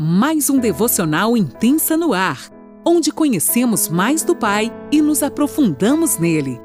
mais um devocional intensa no ar, onde conhecemos mais do Pai e nos aprofundamos nele.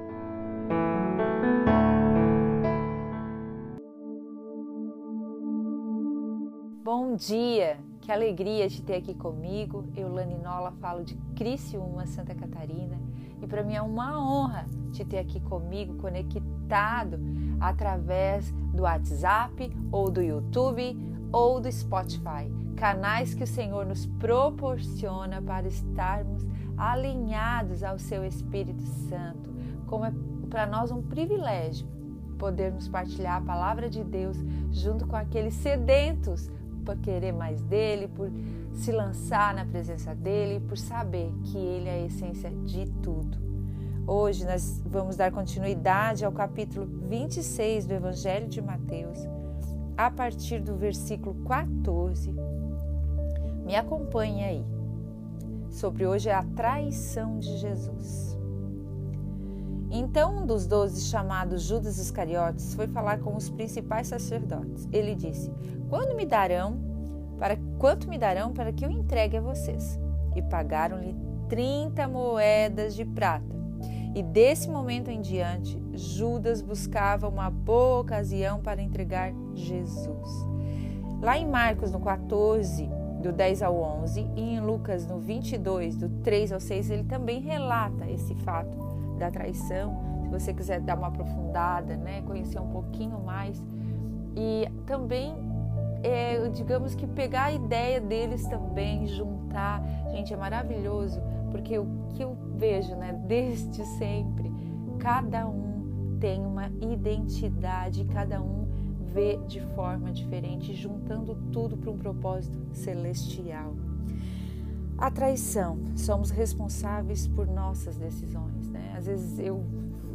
Bom dia, que alegria de ter aqui comigo. Eu, Lani Nola, falo de Criciúma, Santa Catarina, e para mim é uma honra te ter aqui comigo, conectado através do WhatsApp ou do YouTube ou do Spotify canais que o Senhor nos proporciona para estarmos alinhados ao seu Espírito Santo, como é para nós um privilégio podermos partilhar a palavra de Deus junto com aqueles sedentos por querer mais dele, por se lançar na presença dele, por saber que ele é a essência de tudo. Hoje nós vamos dar continuidade ao capítulo 26 do Evangelho de Mateus, a partir do versículo 14 me acompanhe aí. Sobre hoje é a traição de Jesus. Então um dos doze, chamado Judas Iscariotes, foi falar com os principais sacerdotes. Ele disse: Quando me darão para quanto me darão para que eu entregue a vocês? E pagaram-lhe trinta moedas de prata. E desse momento em diante, Judas buscava uma boa ocasião para entregar Jesus. Lá em Marcos, no 14, do 10 ao 11, e em Lucas, no 22, do 3 ao 6, ele também relata esse fato da traição. Se você quiser dar uma aprofundada, né, conhecer um pouquinho mais. E também, é, digamos que pegar a ideia deles também, juntar. Gente, é maravilhoso, porque o que eu vejo, né, desde sempre, cada um tem uma identidade, cada um vê de forma diferente, juntando tudo para um propósito celestial. A traição, somos responsáveis por nossas decisões, né? Às vezes eu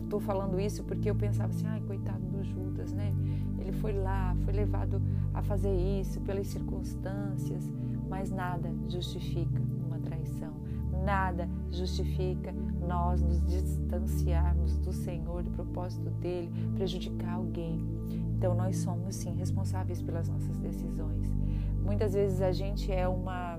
estou falando isso porque eu pensava assim, ai, coitado do Judas, né? Ele foi lá, foi levado a fazer isso pelas circunstâncias, mas nada justifica uma traição, nada justifica nós nos distanciarmos do Senhor, do propósito dele, prejudicar alguém. Então nós somos sim responsáveis pelas nossas decisões. Muitas vezes a gente é uma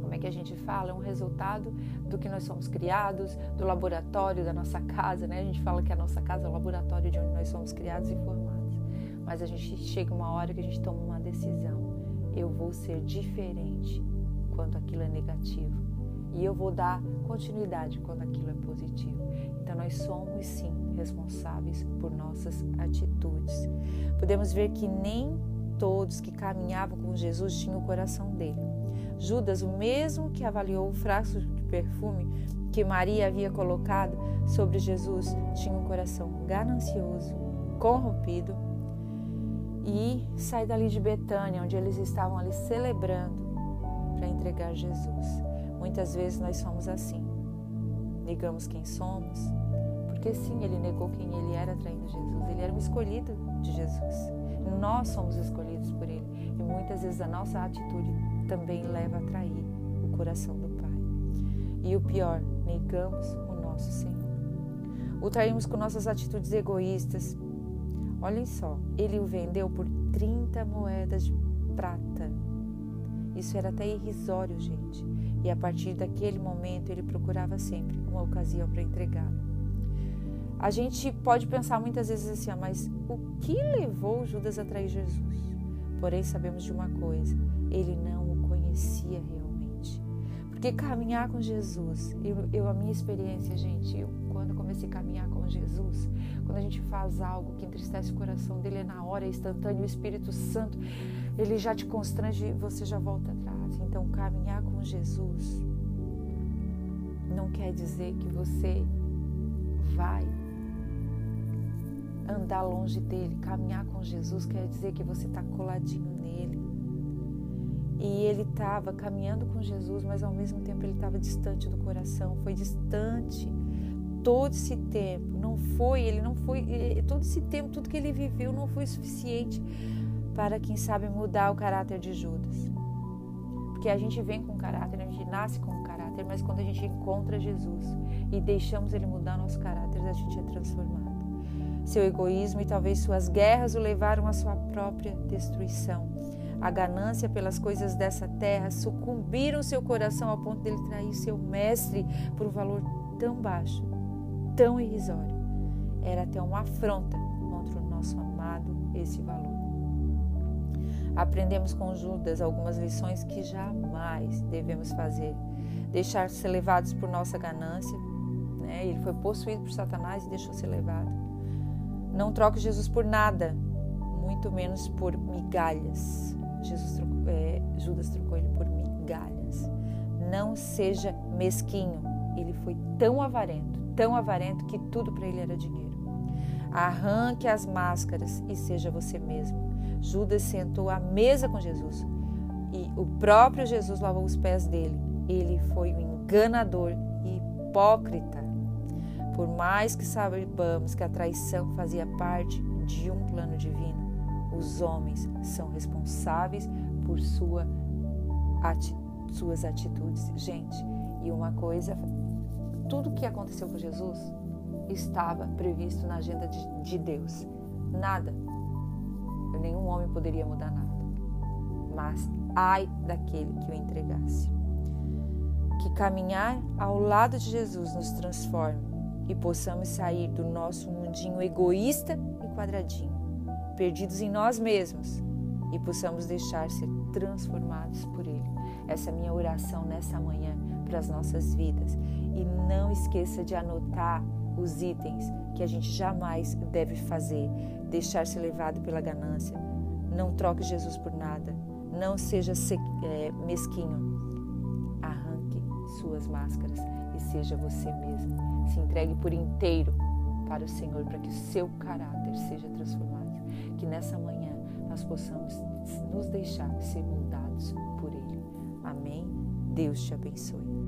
como é que a gente fala? É um resultado do que nós somos criados, do laboratório da nossa casa, né? A gente fala que a nossa casa é o laboratório de onde nós somos criados e formados. Mas a gente chega uma hora que a gente toma uma decisão. Eu vou ser diferente quando aquilo é negativo. E eu vou dar continuidade quando aquilo é positivo. Então nós somos sim responsáveis por nossas atitudes. Podemos ver que nem todos que caminhavam com Jesus tinham o coração dele. Judas, o mesmo que avaliou o frasco de perfume que Maria havia colocado sobre Jesus, tinha um coração ganancioso, corrompido e sai dali de Betânia, onde eles estavam ali celebrando para entregar Jesus. Muitas vezes nós somos assim. Negamos quem somos, porque sim, ele negou quem ele era traindo Jesus. Ele era um escolhido de Jesus. Nós somos escolhidos por ele. E muitas vezes a nossa atitude também leva a trair o coração do Pai. E o pior, negamos o nosso Senhor. O traímos com nossas atitudes egoístas. Olhem só, ele o vendeu por 30 moedas de prata. Isso era até irrisório, gente. E a partir daquele momento ele procurava sempre uma ocasião para entregá-lo. A gente pode pensar muitas vezes assim, ah, mas o que levou Judas a trair Jesus? Porém, sabemos de uma coisa: ele não o conhecia realmente. Porque caminhar com Jesus, eu, eu a minha experiência, gente, eu, quando comecei a caminhar com Jesus, quando a gente faz algo que entristece o coração dele, é na hora, é instantâneo, o Espírito Santo, ele já te constrange e você já volta atrás. Então, caminhar com Jesus não quer dizer que você vai andar longe dele, caminhar com Jesus, quer dizer que você está coladinho nele. E ele estava caminhando com Jesus, mas ao mesmo tempo ele estava distante do coração, foi distante todo esse tempo. Não foi, ele não foi, todo esse tempo, tudo que ele viveu não foi suficiente para, quem sabe, mudar o caráter de Judas. Porque a gente vem com caráter, a gente nasce com caráter, mas quando a gente encontra Jesus e deixamos ele mudar nosso caráter, a gente é transformado. Seu egoísmo e talvez suas guerras o levaram à sua própria destruição. a ganância pelas coisas dessa terra sucumbiram seu coração ao ponto dele trair seu mestre por um valor tão baixo, tão irrisório. Era até uma afronta contra o nosso amado esse valor. Aprendemos com Judas algumas lições que jamais devemos fazer. Deixar ser levados por nossa ganância. Né? Ele foi possuído por Satanás e deixou ser levado. Não troque Jesus por nada, muito menos por migalhas. Jesus é, Judas trocou ele por migalhas. Não seja mesquinho. Ele foi tão avarento, tão avarento que tudo para ele era dinheiro. Arranque as máscaras e seja você mesmo. Judas sentou à mesa com Jesus e o próprio Jesus lavou os pés dele. Ele foi um enganador e hipócrita. Por mais que saibamos que a traição fazia parte de um plano divino, os homens são responsáveis por sua ati suas atitudes. Gente, e uma coisa, tudo que aconteceu com Jesus estava previsto na agenda de, de Deus. Nada, nenhum homem poderia mudar nada. Mas ai daquele que o entregasse. Que caminhar ao lado de Jesus nos transforme e possamos sair do nosso mundinho egoísta e quadradinho perdidos em nós mesmos e possamos deixar ser transformados por Ele. Essa é a minha oração nessa manhã para as nossas vidas. E não esqueça de anotar os itens que a gente jamais deve fazer. Deixar ser levado pela ganância. Não troque Jesus por nada. Não seja é, mesquinho. Arranque suas máscaras e seja você mesmo. Se entregue por inteiro para o Senhor para que o seu caráter seja transformado que nessa manhã nós possamos nos deixar ser moldados por Ele. Amém? Deus te abençoe.